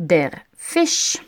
Der Fisch.